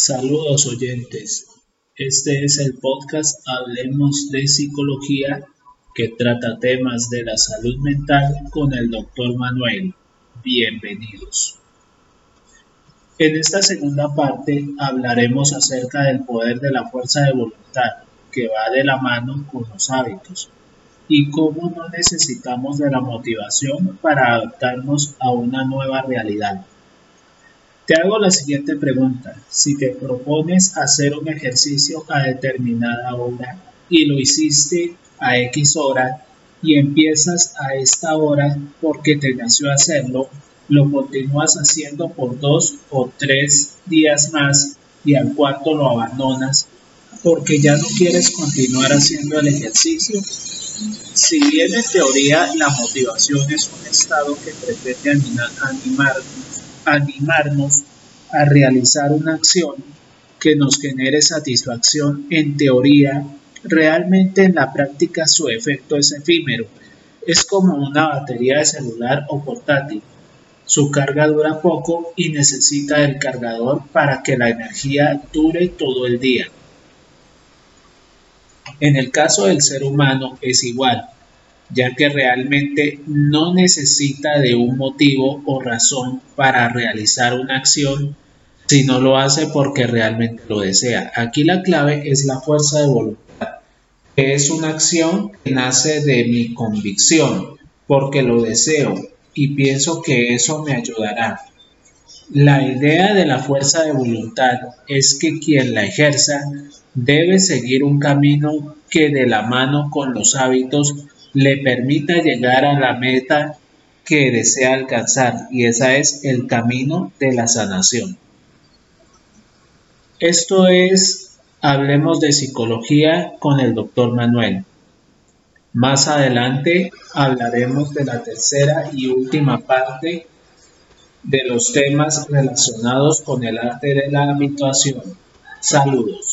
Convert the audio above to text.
Saludos oyentes. Este es el podcast Hablemos de Psicología que trata temas de la salud mental con el doctor Manuel. Bienvenidos. En esta segunda parte hablaremos acerca del poder de la fuerza de voluntad que va de la mano con los hábitos y cómo no necesitamos de la motivación para adaptarnos a una nueva realidad. Te hago la siguiente pregunta. Si te propones hacer un ejercicio a determinada hora y lo hiciste a X hora y empiezas a esta hora porque te nació hacerlo, lo continúas haciendo por dos o tres días más y al cuarto lo abandonas porque ya no quieres continuar haciendo el ejercicio. Si bien en teoría la motivación es un estado que pretende animarnos animarnos a realizar una acción que nos genere satisfacción en teoría, realmente en la práctica su efecto es efímero. Es como una batería de celular o portátil. Su carga dura poco y necesita el cargador para que la energía dure todo el día. En el caso del ser humano es igual ya que realmente no necesita de un motivo o razón para realizar una acción, sino lo hace porque realmente lo desea. Aquí la clave es la fuerza de voluntad, que es una acción que nace de mi convicción, porque lo deseo y pienso que eso me ayudará. La idea de la fuerza de voluntad es que quien la ejerza debe seguir un camino que de la mano con los hábitos le permita llegar a la meta que desea alcanzar y ese es el camino de la sanación. Esto es Hablemos de Psicología con el doctor Manuel. Más adelante hablaremos de la tercera y última parte de los temas relacionados con el arte de la habituación. Saludos.